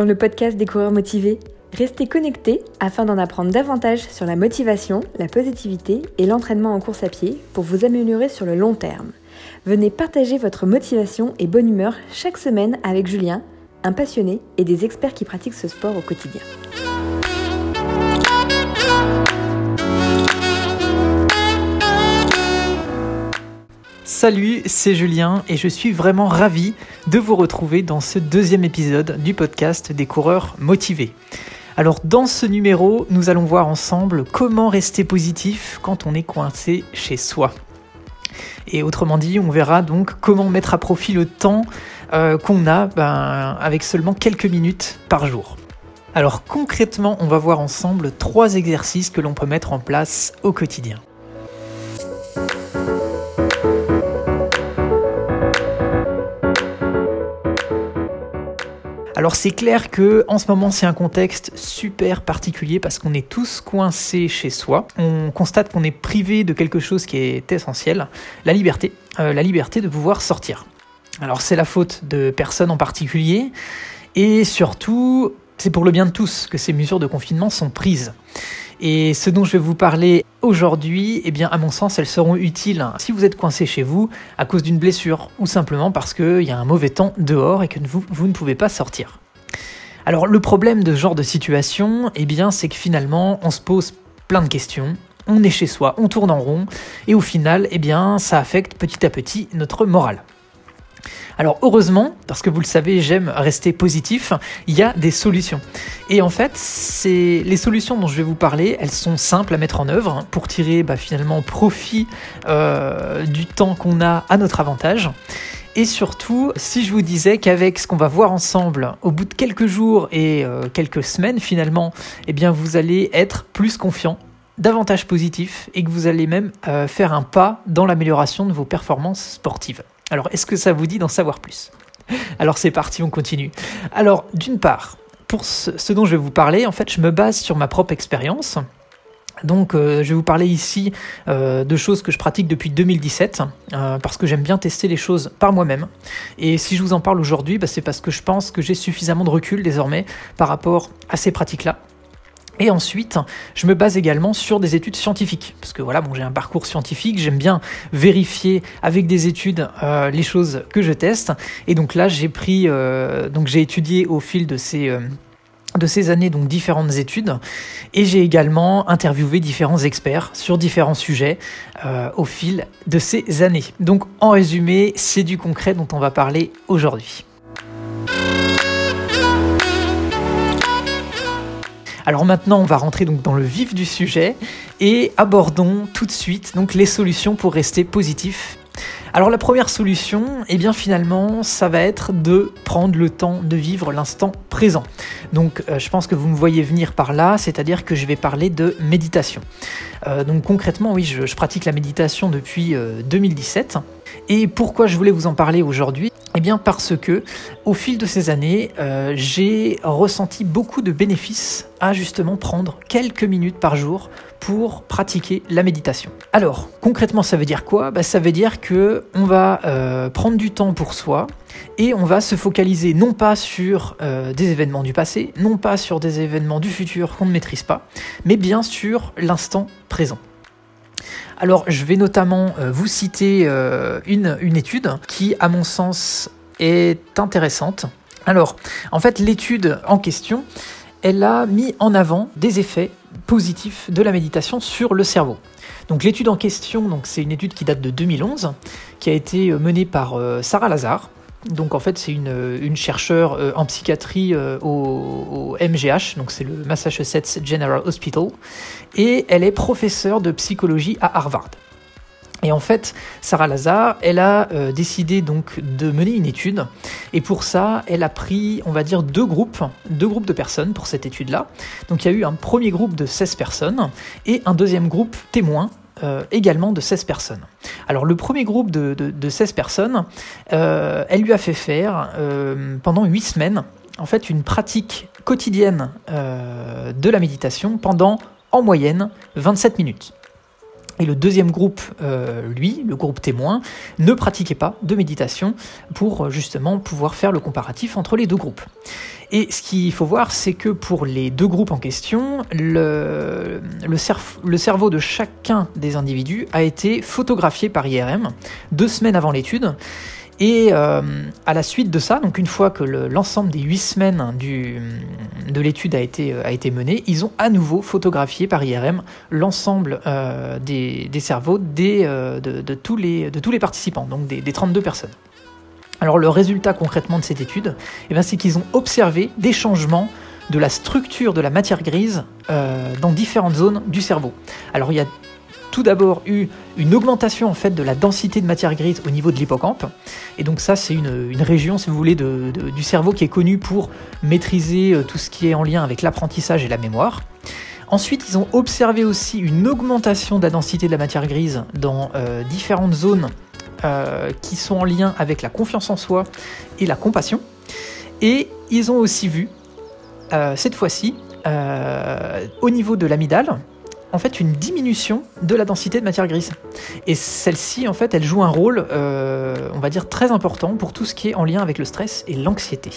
rejoindre le podcast des coureurs motivés Restez connectés afin d'en apprendre davantage sur la motivation, la positivité et l'entraînement en course à pied pour vous améliorer sur le long terme. Venez partager votre motivation et bonne humeur chaque semaine avec Julien, un passionné et des experts qui pratiquent ce sport au quotidien. Salut, c'est Julien et je suis vraiment ravi de vous retrouver dans ce deuxième épisode du podcast des coureurs motivés. Alors dans ce numéro, nous allons voir ensemble comment rester positif quand on est coincé chez soi. Et autrement dit, on verra donc comment mettre à profit le temps euh, qu'on a ben, avec seulement quelques minutes par jour. Alors concrètement, on va voir ensemble trois exercices que l'on peut mettre en place au quotidien. Alors c'est clair que en ce moment c'est un contexte super particulier parce qu'on est tous coincés chez soi. On constate qu'on est privé de quelque chose qui est essentiel, la liberté, euh, la liberté de pouvoir sortir. Alors c'est la faute de personne en particulier et surtout c'est pour le bien de tous que ces mesures de confinement sont prises. Et ce dont je vais vous parler aujourd'hui, eh bien, à mon sens, elles seront utiles si vous êtes coincé chez vous à cause d'une blessure ou simplement parce qu'il y a un mauvais temps dehors et que vous, ne pouvez pas sortir. Alors, le problème de ce genre de situation, eh bien, c'est que finalement, on se pose plein de questions, on est chez soi, on tourne en rond, et au final, eh bien, ça affecte petit à petit notre morale. Alors heureusement, parce que vous le savez, j'aime rester positif, il y a des solutions. Et en fait, c'est les solutions dont je vais vous parler, elles sont simples à mettre en œuvre pour tirer bah, finalement profit euh, du temps qu'on a à notre avantage. Et surtout, si je vous disais qu'avec ce qu'on va voir ensemble, au bout de quelques jours et euh, quelques semaines finalement, eh bien vous allez être plus confiant, davantage positif et que vous allez même euh, faire un pas dans l'amélioration de vos performances sportives. Alors, est-ce que ça vous dit d'en savoir plus? Alors, c'est parti, on continue. Alors, d'une part, pour ce, dont je vais vous parler, en fait, je me base sur ma propre expérience. Donc euh, je vais vous parler ici euh, de choses que je pratique depuis 2017 euh, parce que j'aime bien tester les choses par moi-même. Et si je vous en parle aujourd'hui, bah, c'est parce que je pense que j'ai suffisamment de recul désormais par rapport à ces pratiques-là. Et ensuite, je me base également sur des études scientifiques, parce que voilà, bon, j'ai un parcours scientifique, j'aime bien vérifier avec des études euh, les choses que je teste. Et donc là, j'ai pris, euh, donc j'ai étudié au fil de ces euh, de ces années donc différentes études et j'ai également interviewé différents experts sur différents sujets au fil de ces années. Donc en résumé, c'est du concret dont on va parler aujourd'hui. Alors maintenant, on va rentrer donc dans le vif du sujet et abordons tout de suite donc les solutions pour rester positif. Alors la première solution, eh bien finalement, ça va être de prendre le temps de vivre l'instant présent. Donc euh, je pense que vous me voyez venir par là, c'est-à-dire que je vais parler de méditation. Euh, donc concrètement, oui, je, pratique la méditation depuis 2017. Euh, et pourquoi je voulais vous en parler aujourd'hui eh bien parce que au fil de ces années, euh, j'ai ressenti beaucoup de bénéfices à justement prendre quelques minutes par jour pour pratiquer la méditation. Alors concrètement, ça veut dire quoi? Bah, Ça veut dire que on va euh, prendre du temps pour soi et on va se focaliser non pas sur euh, des événements du passé, non pas sur des événements du futur qu'on ne maîtrise pas, mais bien sur l'instant présent. Alors, je vais notamment euh, vous citer euh, une, étude qui, à mon sens, est intéressante. Alors, en fait, l'étude en question, elle a mis en avant des effets positifs de la méditation sur le cerveau. Donc l'étude en question, c'est une étude qui date de 2011, qui a été euh, menée par Sarah Lazare, donc en fait, c'est une, chercheure euh, en psychiatrie euh, au, MGH, donc c'est le Massachusetts General Hospital, et elle est professeure de psychologie à Harvard. Et en fait, Sarah Lazare, elle a euh, décidé donc de mener une étude, et pour ça, elle a pris, on va dire, deux groupes, deux groupes de personnes pour cette étude-là. Donc il y a eu un premier groupe de 16 personnes et un deuxième groupe témoin euh, également de 16 personnes. Alors le premier groupe de, 16 personnes, euh, elle lui a fait faire euh, pendant 8 semaines en fait une pratique quotidienne de la méditation pendant en moyenne 27 minutes. Et le deuxième groupe, lui, le groupe témoin, ne pratiquait pas de méditation pour justement pouvoir faire le comparatif entre les deux groupes. Et ce qu'il faut voir, c'est que pour les deux groupes en question, le, le, cerveau de chacun des individus a été photographié par IRM deux semaines avant l'étude. Et euh, à la suite de ça, donc une fois que l'ensemble des huit semaines de l'étude a été, a été menée, ils ont à nouveau photographié par IRM l'ensemble euh, des, cerveaux euh, de, tous les, participants, donc des, des 32 personnes. Alors le résultat concrètement de cette étude, eh ben, c'est qu'ils ont observé des changements de la structure de la matière grise euh, dans différentes zones du cerveau. Alors il y a tout d'abord eu une augmentation en fait de la densité de matière grise au niveau de l'hippocampe. Et donc ça c'est une, région, si vous voulez, du cerveau qui est connue pour maîtriser euh, tout ce qui est en lien avec l'apprentissage et la mémoire. Ensuite, ils ont observé aussi une augmentation de la densité de la matière grise dans euh, différentes zones euh, qui sont en lien avec la confiance en soi et la compassion. Et ils ont aussi vu, cette fois-ci, au niveau de l'amidale, en fait une diminution de la densité de matière grise. Et celle-ci, en fait, elle joue un rôle, on va dire, très important pour tout ce qui est en lien avec le stress et l'anxiété.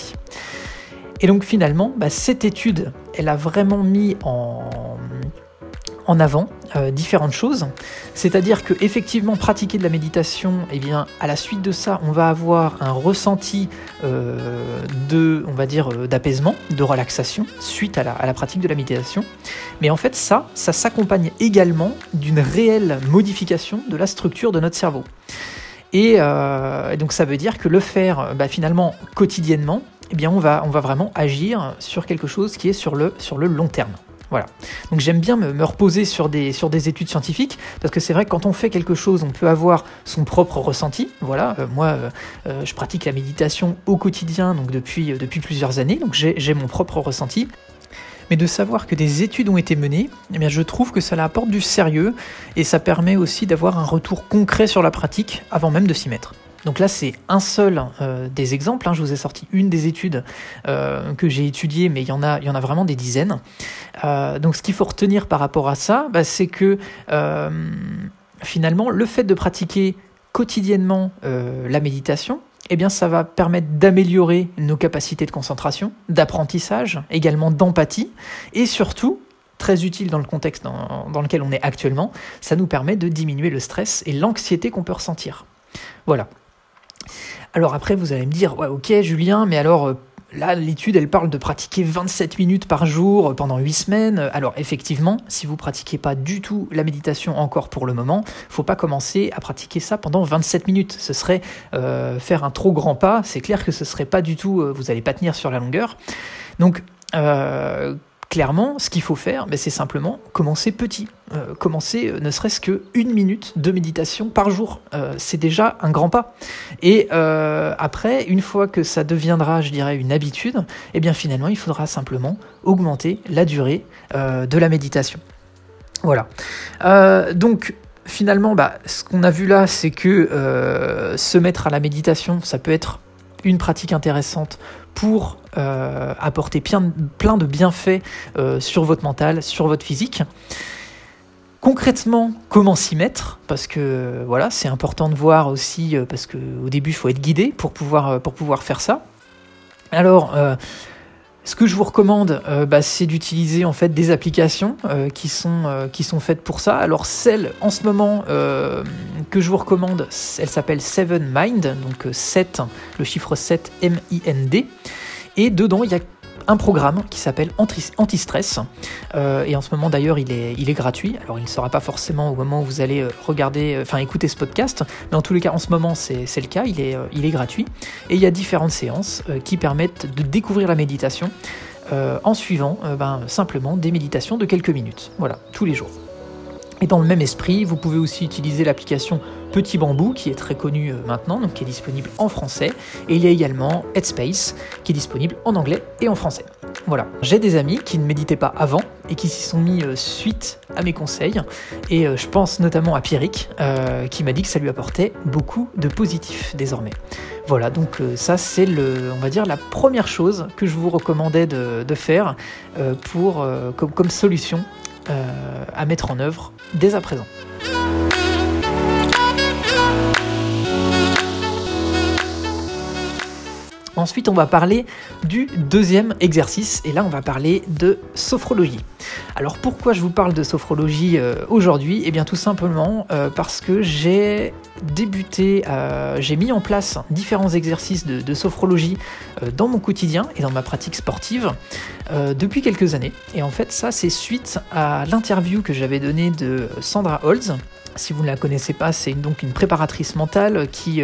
Et donc finalement, bah, cette étude, elle a vraiment mis en, en avant euh, différentes choses. C'est-à-dire que effectivement pratiquer de la méditation, et eh bien à la suite de ça, on va avoir un ressenti euh, de, on va dire, euh, d'apaisement, de relaxation suite à la, pratique de la méditation. Mais en fait, ça, ça s'accompagne également d'une réelle modification de la structure de notre cerveau. Et, donc ça veut dire que le faire bah, finalement quotidiennement, eh bien on va, vraiment agir sur quelque chose qui est sur le long terme. Voilà. Donc j'aime bien me, reposer sur des, études scientifiques, parce que c'est vrai que quand on fait quelque chose, on peut avoir son propre ressenti. Voilà, euh, moi, euh, euh, je pratique la méditation au quotidien, donc depuis, plusieurs années, donc j'ai mon propre ressenti. Mais de savoir que des études ont été menées, eh bien je trouve que ça apporte du sérieux, et ça permet aussi d'avoir un retour concret sur la pratique avant même de s'y mettre. Donc là, c'est un seul euh, des exemples. Hein. Je vous ai sorti une des études euh, que j'ai étudiées, mais il y, en a, vraiment des dizaines. Euh, donc ce qu'il faut retenir par rapport à ça, bah, c'est que finalement, le fait de pratiquer quotidiennement la méditation, eh bien, ça va permettre d'améliorer nos capacités de concentration, d'apprentissage, également d'empathie, et surtout, très utile dans le contexte dans lequel on est actuellement, ça nous permet de diminuer le stress et l'anxiété qu'on peut ressentir. Voilà. Alors après, vous allez me dire, ouais, ok, Julien, mais alors. Euh, là, l'étude, elle parle de pratiquer 27 minutes par jour euh, pendant 8 semaines. Alors effectivement, si vous pratiquez pas du tout la méditation encore pour le moment, faut pas commencer à pratiquer ça pendant 27 minutes. Ce serait euh, faire un trop grand pas. C'est clair que ce serait pas du tout, vous allez pas tenir sur la longueur. Donc clairement, ce qu'il faut faire, ben, c'est simplement commencer petit. Euh, commencer euh, ne serait-ce que une minute de méditation par jour. Euh, c'est déjà un grand pas. Et après, une fois que ça deviendra, je dirais, une habitude, eh bien finalement, il faudra simplement augmenter la durée de la méditation. Voilà. donc, finalement, bah, ce qu'on a vu là, c'est que se mettre à la méditation, ça peut être une pratique intéressante pour euh, apporter plein, de bienfaits euh, sur votre mental, sur votre physique. Concrètement, comment s'y mettre? Parce que voilà, c'est important de voir aussi, euh, parce qu'au début, il faut être guidé pour pouvoir, pour pouvoir faire ça. Alors, ce que je vous recommande, euh, bah, c'est d'utiliser en fait des applications euh, qui, sont, euh, qui sont faites pour ça. Alors celle en ce moment que je vous recommande, elle s'appelle Seven Mind, donc 7, le chiffre 7 M-I-N-D. Et dedans, il y a un programme qui s'appelle Anti-Stress. Euh, et en ce moment d'ailleurs, il est, gratuit. Alors il ne sera pas forcément au moment où vous allez euh, regarder, euh, enfin écouter ce podcast, mais en tous les cas, en ce moment, c'est le cas, il est, il est gratuit. Et il y a différentes séances qui permettent de découvrir la méditation en suivant ben, simplement des méditations de quelques minutes. Voilà, tous les jours. Et dans le même esprit, vous pouvez aussi utiliser l'application Petit Bambou, qui est très connu euh, maintenant, donc qui est disponible en français. Et il y a également Headspace, qui est disponible en anglais et en français. Voilà, j'ai des amis qui ne méditaient pas avant et qui s'y sont mis euh, suite à mes conseils. Et euh, je pense notamment à Pierrick, qui m'a dit que ça lui apportait beaucoup de positif désormais. Voilà, donc ça c'est le, on va dire la première chose que je vous recommandais de, faire pour, comme solution à mettre en œuvre dès à présent. Ensuite, on va parler du deuxième exercice, et là, on va parler de sophrologie. Alors, pourquoi je vous parle de sophrologie euh, aujourd'hui? Eh bien, tout simplement euh, parce que j'ai débuté, euh, j'ai mis en place différents exercices de, sophrologie dans mon quotidien et dans ma pratique sportive depuis quelques années. Et en fait, ça, c'est suite à l'interview que j'avais donnée de Sandra Holz. Si vous ne la connaissez pas, c'est donc une préparatrice mentale qui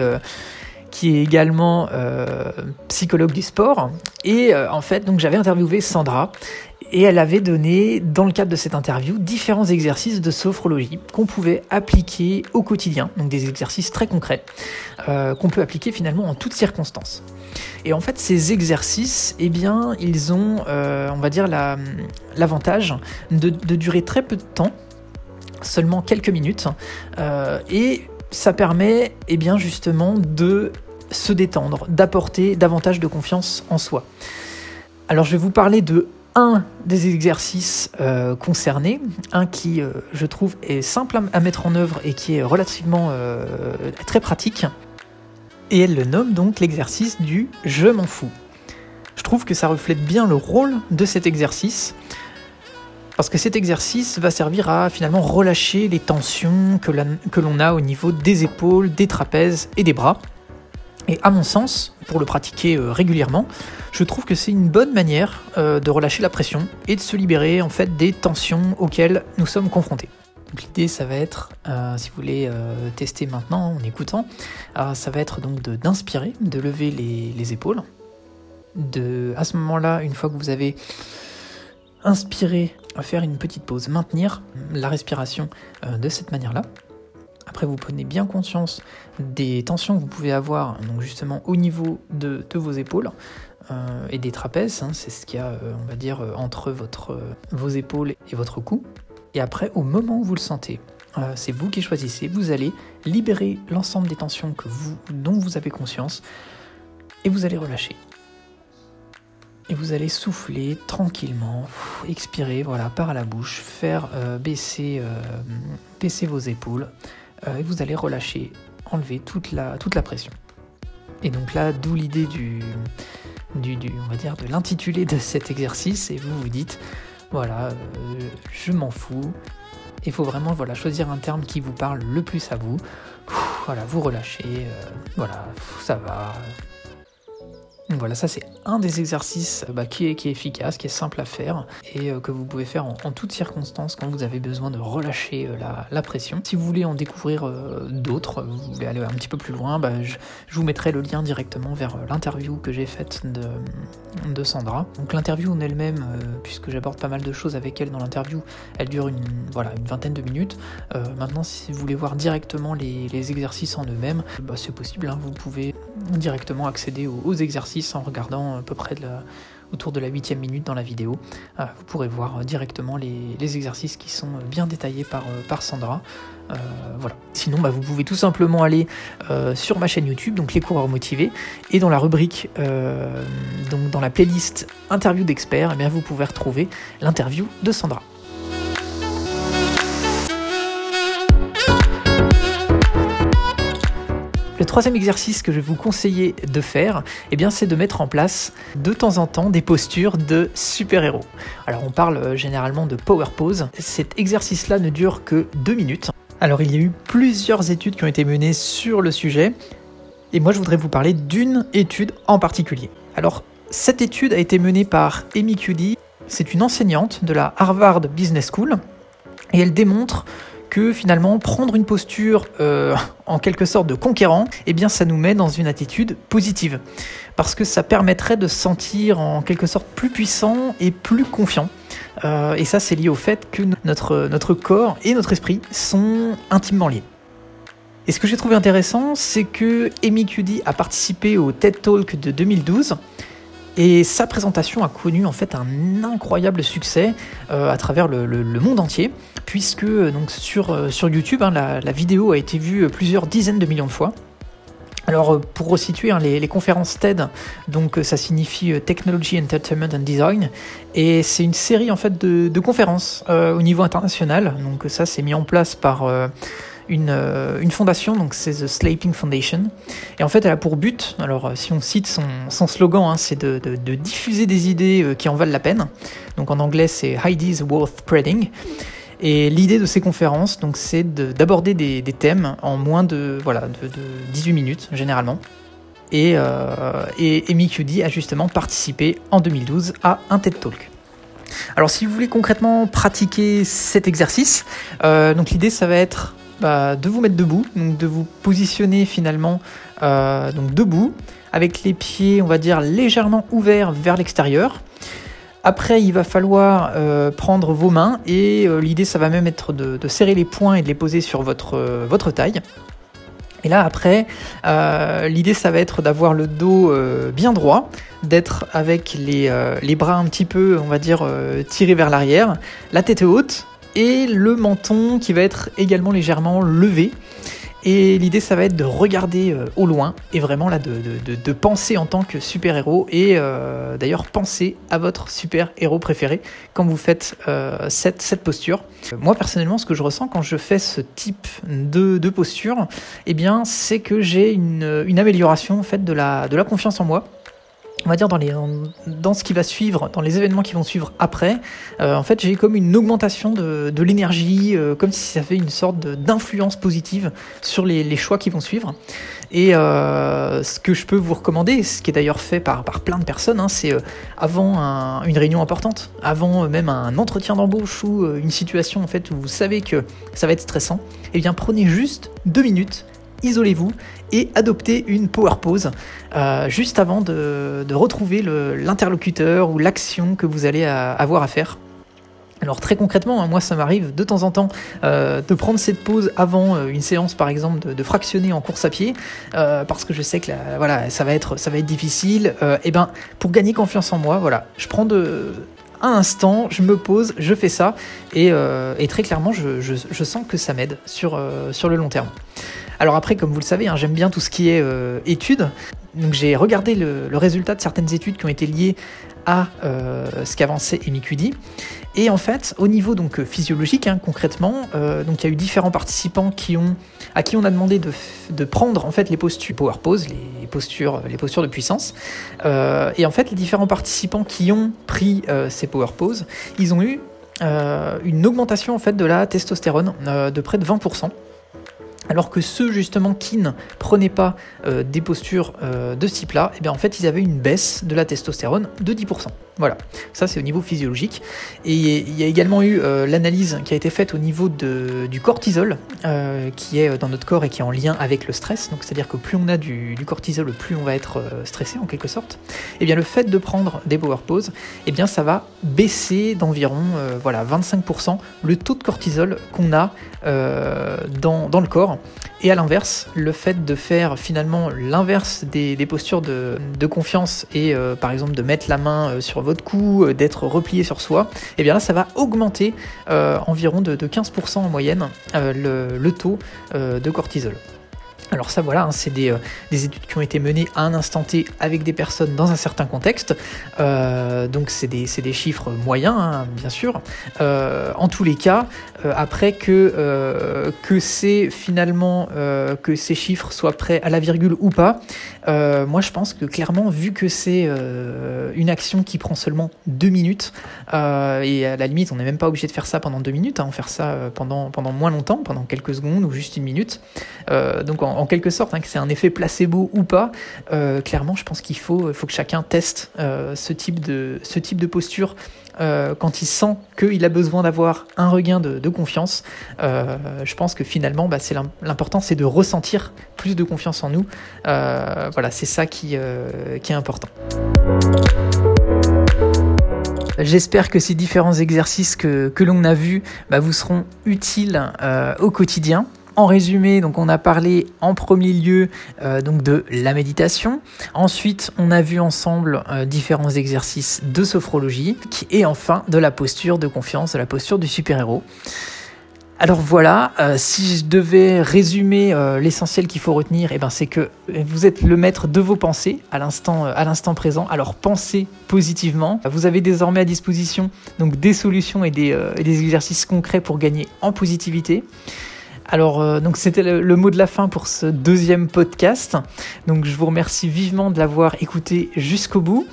qui est également euh, psychologue du sport. Et euh, en fait, donc j'avais interviewé Sandra et elle avait donné, dans le cadre de cette interview, différents exercices de sophrologie qu'on pouvait appliquer au quotidien, donc des exercices très concrets euh, qu'on peut appliquer finalement en toutes circonstances. Et en fait, ces exercices, eh bien, ils ont, on va dire, l'avantage de, de, durer très peu de temps, seulement quelques minutes, et ça permet eh bien justement de se détendre, d'apporter davantage de confiance en soi. Alors je vais vous parler de un des exercices euh, concernés, un qui euh, je trouve est simple à, mettre en œuvre et qui est relativement euh, très pratique. Et elle le nomme donc l'exercice du je m'en fous. Je trouve que ça reflète bien le rôle de cet exercice parce que cet exercice va servir à finalement relâcher les tensions que l'on a au niveau des épaules, des trapèzes et des bras. Et à mon sens, pour le pratiquer euh, régulièrement, je trouve que c'est une bonne manière euh, de relâcher la pression et de se libérer en fait des tensions auxquelles nous sommes confrontés. L'idée, ça va être, euh, si vous voulez tester maintenant en écoutant, ça va être donc d'inspirer, de, lever les, les épaules. De, à ce moment-là, une fois que vous avez inspirer, faire une petite pause, maintenir la respiration euh, de cette manière-là. Après, vous prenez bien conscience des tensions que vous pouvez avoir, donc justement au niveau de, vos épaules euh, et des trapèzes. Hein, c'est ce qu'il y a, euh, on va dire, entre votre, vos épaules et votre cou. Et après, au moment où vous le sentez, c'est vous qui choisissez. Vous allez libérer l'ensemble des tensions que vous, dont vous avez conscience et vous allez relâcher. Et vous allez souffler tranquillement, expirer voilà, par la bouche, faire euh, baisser, euh, baisser vos épaules, euh, et vous allez relâcher, enlever toute la, toute la pression. Et donc là, d'où l'idée du, du, on va dire, de l'intitulé de cet exercice, et vous vous dites, voilà, je m'en fous. Il faut vraiment voilà, choisir un terme qui vous parle le plus à vous. Voilà, vous relâchez, voilà, ça va, voilà, ça c'est un des exercices bah, qui, est, efficace, qui est simple à faire et euh, que vous pouvez faire en, toutes circonstances quand vous avez besoin de relâcher euh, la, pression. Si vous voulez en découvrir euh, d'autres, vous voulez aller un petit peu plus loin, bah, je, vous mettrai le lien directement vers l'interview que j'ai faite de, Sandra. Donc l'interview en elle-même, puisque j'aborde pas mal de choses avec elle dans l'interview, elle dure une, vingtaine de minutes. maintenant, si vous voulez voir directement les, exercices en eux-mêmes, bah, c'est possible, hein. vous pouvez directement accéder aux exercices en regardant à peu près autour de la huitième minute dans la vidéo. Euh, vous pourrez voir directement les, exercices qui sont bien détaillés par, euh, Sandra. Euh. Sinon, bah, vous pouvez tout simplement aller sur ma chaîne YouTube, donc les coureurs motivés, et dans la rubrique, dans la playlist interview d'experts, eh vous pouvez retrouver l'interview de Sandra. Troisième exercice que je vais vous conseiller de faire, eh c'est de mettre en place de temps en temps des postures de super-héros. Alors on parle euh, généralement de power pose. Cet exercice-là ne dure que deux minutes. Alors il y a eu plusieurs études qui ont été menées sur le sujet, et moi je voudrais vous parler d'une étude en particulier. Alors cette étude a été menée par Amy Cuddy, c'est une enseignante de la Harvard Business School, et elle démontre que finalement prendre une posture euh, en quelque sorte de conquérant, eh bien ça nous met dans une attitude positive. Parce que ça permettrait de se sentir en quelque sorte plus puissant et plus confiant. Euh, et ça c'est lié au fait que notre, corps et notre esprit sont intimement liés. Et ce que j'ai trouvé intéressant, c'est que Amy Cuddy a participé au TED Talk de 2012 et sa présentation a connu en fait un incroyable succès euh, à travers le, monde entier, puisque euh, donc sur, euh, sur YouTube, hein, la, vidéo a été vue plusieurs dizaines de millions de fois. Alors pour resituer hein, les, conférences TED, donc ça signifie Technology, Entertainment and Design, et c'est une série en fait de, conférences au niveau international. Donc ça c'est mis en place par une, une fondation, donc c'est The Sleeping Foundation. Et en fait, elle a pour but, alors si on cite son, slogan, hein, c'est de, de, diffuser des idées qui en valent la peine. Donc en anglais, c'est Ideas Worth Spreading. Et l'idée de ces conférences, donc, c'est d'aborder des, des, thèmes en moins de, voilà, de, de 18 minutes, généralement. Et, euh, et Amy QD a justement participé en 2012 à un TED Talk. Alors si vous voulez concrètement pratiquer cet exercice, euh, donc l'idée ça va être bah, de vous mettre debout, donc de vous positionner finalement euh, debout, avec les pieds on va dire légèrement ouverts vers l'extérieur. Après, il va falloir euh, prendre vos mains et euh, l'idée, ça va même être de, serrer les poings et de les poser sur votre, votre taille. Et là, après, l'idée, ça va être d'avoir le dos bien droit, d'être avec les, les, bras un petit peu, on va dire, tirés vers l'arrière, la tête haute et le menton qui va être également légèrement levé. Et l'idée, ça va être de regarder euh, au loin et vraiment là de, penser en tant que super-héros et euh, d'ailleurs penser à votre super-héros préféré quand vous faites euh, cette, posture. Moi personnellement, ce que je ressens quand je fais ce type de, posture, eh bien, c'est que j'ai une, amélioration en de la confiance en moi on va dire dans, les, dans ce qui va suivre, dans les événements qui vont suivre après, euh, en fait j'ai comme une augmentation de, de l'énergie, euh, comme si ça fait une sorte d'influence positive sur les, les, choix qui vont suivre. Et euh, ce que je peux vous recommander, ce qui est d'ailleurs fait par, par plein de personnes, hein, c'est avant un, une réunion importante, avant même un entretien d'embauche ou une situation en fait où vous savez que ça va être stressant, eh bien prenez juste deux minutes isolez-vous et adoptez une power pause euh, juste avant de, retrouver l'interlocuteur ou l'action que vous allez à, avoir à faire. Alors très concrètement, hein, moi ça m'arrive de temps en temps euh, de prendre cette pause avant euh, une séance par exemple de, fractionner en course à pied euh, parce que je sais que voilà ça va être ça va être difficile. et ben pour gagner confiance en moi, voilà, je prends un instant, je me pose, je fais ça et, euh, très clairement je, je, sens que ça m'aide sur, euh, sur le long terme. Alors après, comme vous le savez, hein, j'aime bien tout ce qui est euh, études. Donc j'ai regardé le, résultat de certaines études qui ont été liées à euh, ce qu'avançait Amy Cuddy. Et en fait, au niveau donc physiologique, hein, concrètement, euh, donc il y a eu différents participants qui ont, à qui on a demandé de, prendre en fait les postures power pose, les postures, les postures de puissance. Euh, et en fait, les différents participants qui ont pris euh, ces power poses, ils ont eu euh, une augmentation en fait de la testostérone de près de 20%. Alors que ceux justement qui ne prenaient pas euh, des postures euh, de ce type-là, eh bien en fait ils avaient une baisse de la testostérone de 10%. Voilà, ça c'est au niveau physiologique. Et il y a également eu euh, l'analyse qui a été faite au niveau du cortisol, euh, qui est dans notre corps et qui est en lien avec le stress. Donc c'est-à-dire que plus on a du, cortisol, plus on va être euh, stressé en quelque sorte. Et eh bien le fait de prendre des power poses, eh bien ça va baisser d'environ euh, voilà 25% le taux de cortisol qu'on a dans, le corps. Et à l'inverse, le fait de faire finalement l'inverse des, postures de, de confiance et euh, par exemple de mettre la main euh, sur votre cou, euh, d'être replié sur soi, et eh bien là ça va augmenter euh, environ de, de, 15% en moyenne euh, le, taux de cortisol. Alors ça voilà, hein, c'est des, euh, des, études qui ont été menées à un instant T avec des personnes dans un certain contexte, euh, donc c'est des, chiffres moyens hein, bien sûr. Euh, en tous les cas, après que, c'est finalement que ces chiffres soient prêts à la virgule ou pas, moi je pense que clairement vu que c'est une action qui prend seulement deux minutes, et à la limite on n'est même pas obligé de faire ça pendant deux minutes, hein, on faire ça pendant, pendant moins longtemps, pendant quelques secondes ou juste une minute, donc en quelque sorte, hein, que c'est un effet placebo ou pas, euh, clairement, je pense qu'il faut, faut que chacun teste euh, ce, type de, ce type de posture euh, quand il sent qu'il a besoin d'avoir un regain de, confiance. je pense que finalement, bah, c'est l'important, c'est de ressentir plus de confiance en nous. voilà, c'est ça qui, est important. J'espère que ces différents exercices que, que l'on a vus bah, vous seront utiles au quotidien. En résumé, donc on a parlé en premier lieu euh, donc de la méditation. Ensuite, on a vu ensemble euh, différents exercices de sophrologie et enfin de la posture de confiance, de la posture du super-héros. Alors voilà, euh, si je devais résumer l'essentiel qu'il faut retenir, eh ben c'est que vous êtes le maître de vos pensées à l'instant à l'instant présent. Alors pensez positivement. Vous avez désormais à disposition donc des solutions et des exercices concrets pour gagner en positivité. Alors, euh, donc c'était le, mot de la fin pour ce deuxième podcast. Donc, je vous remercie vivement de l'avoir écouté jusqu'au bout.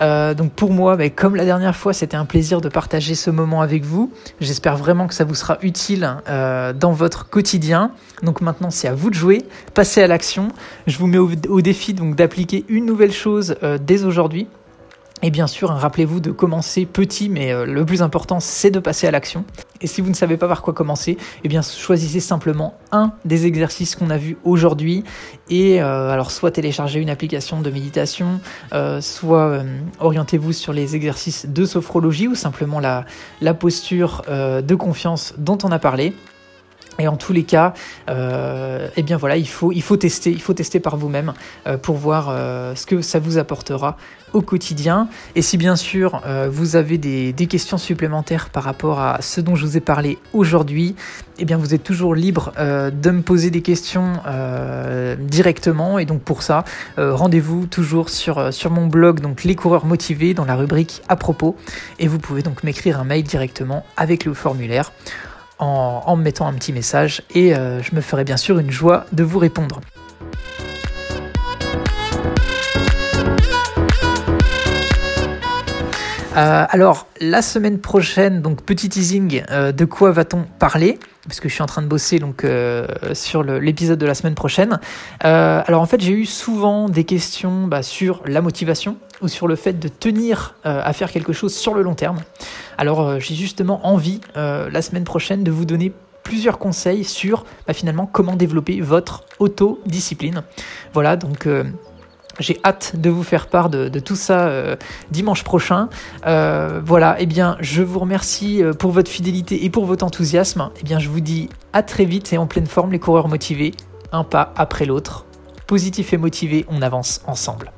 Euh, donc, pour moi, comme la dernière fois, c'était un plaisir de partager ce moment avec vous. J'espère vraiment que ça vous sera utile euh, dans votre quotidien. Donc, maintenant, c'est à vous de jouer. Passez à l'action. Je vous mets au, au défi donc d'appliquer une nouvelle chose dès aujourd'hui. Et bien sûr, hein, rappelez-vous de commencer petit, mais euh, le plus important, c'est de passer à l'action. Et si vous ne savez pas par quoi commencer, eh choisissez simplement un des exercices qu'on a vus aujourd'hui. Et euh, alors, soit téléchargez une application de méditation, euh, soit orientez-vous sur les exercices de sophrologie ou simplement la posture de confiance dont on a parlé. Et en tous les cas, euh, eh bien voilà, il faut, il faut tester, il faut tester par vous-même euh, pour voir euh, ce que ça vous apportera au quotidien. Et si bien sûr vous avez des, des, questions supplémentaires par rapport à ce dont je vous ai parlé aujourd'hui, eh bien vous êtes toujours libre de me poser des questions directement. Et donc pour ça, rendez-vous toujours sur, sur mon blog, donc les coureurs motivés, dans la rubrique à propos. Et vous pouvez donc m'écrire un mail directement avec le formulaire en, me mettant un petit message et euh, je me ferai bien sûr une joie de vous répondre. Euh, alors, la semaine prochaine, donc petit teasing, euh, de quoi va-t-on parler? Parce que je suis en train de bosser donc sur l'épisode de la semaine prochaine. alors en fait, j'ai eu souvent des questions bah, sur la motivation ou sur le fait de tenir à faire quelque chose sur le long terme. Alors euh, j'ai justement envie euh, la semaine prochaine de vous donner plusieurs conseils sur bah, finalement comment développer votre autodiscipline. Voilà, donc euh, j'ai hâte de vous faire part de, tout ça dimanche prochain. voilà, et eh bien je vous remercie pour votre fidélité et pour votre enthousiasme. Et eh bien je vous dis à très vite et en pleine forme les coureurs motivés, un pas après l'autre. Positif et motivé, on avance ensemble.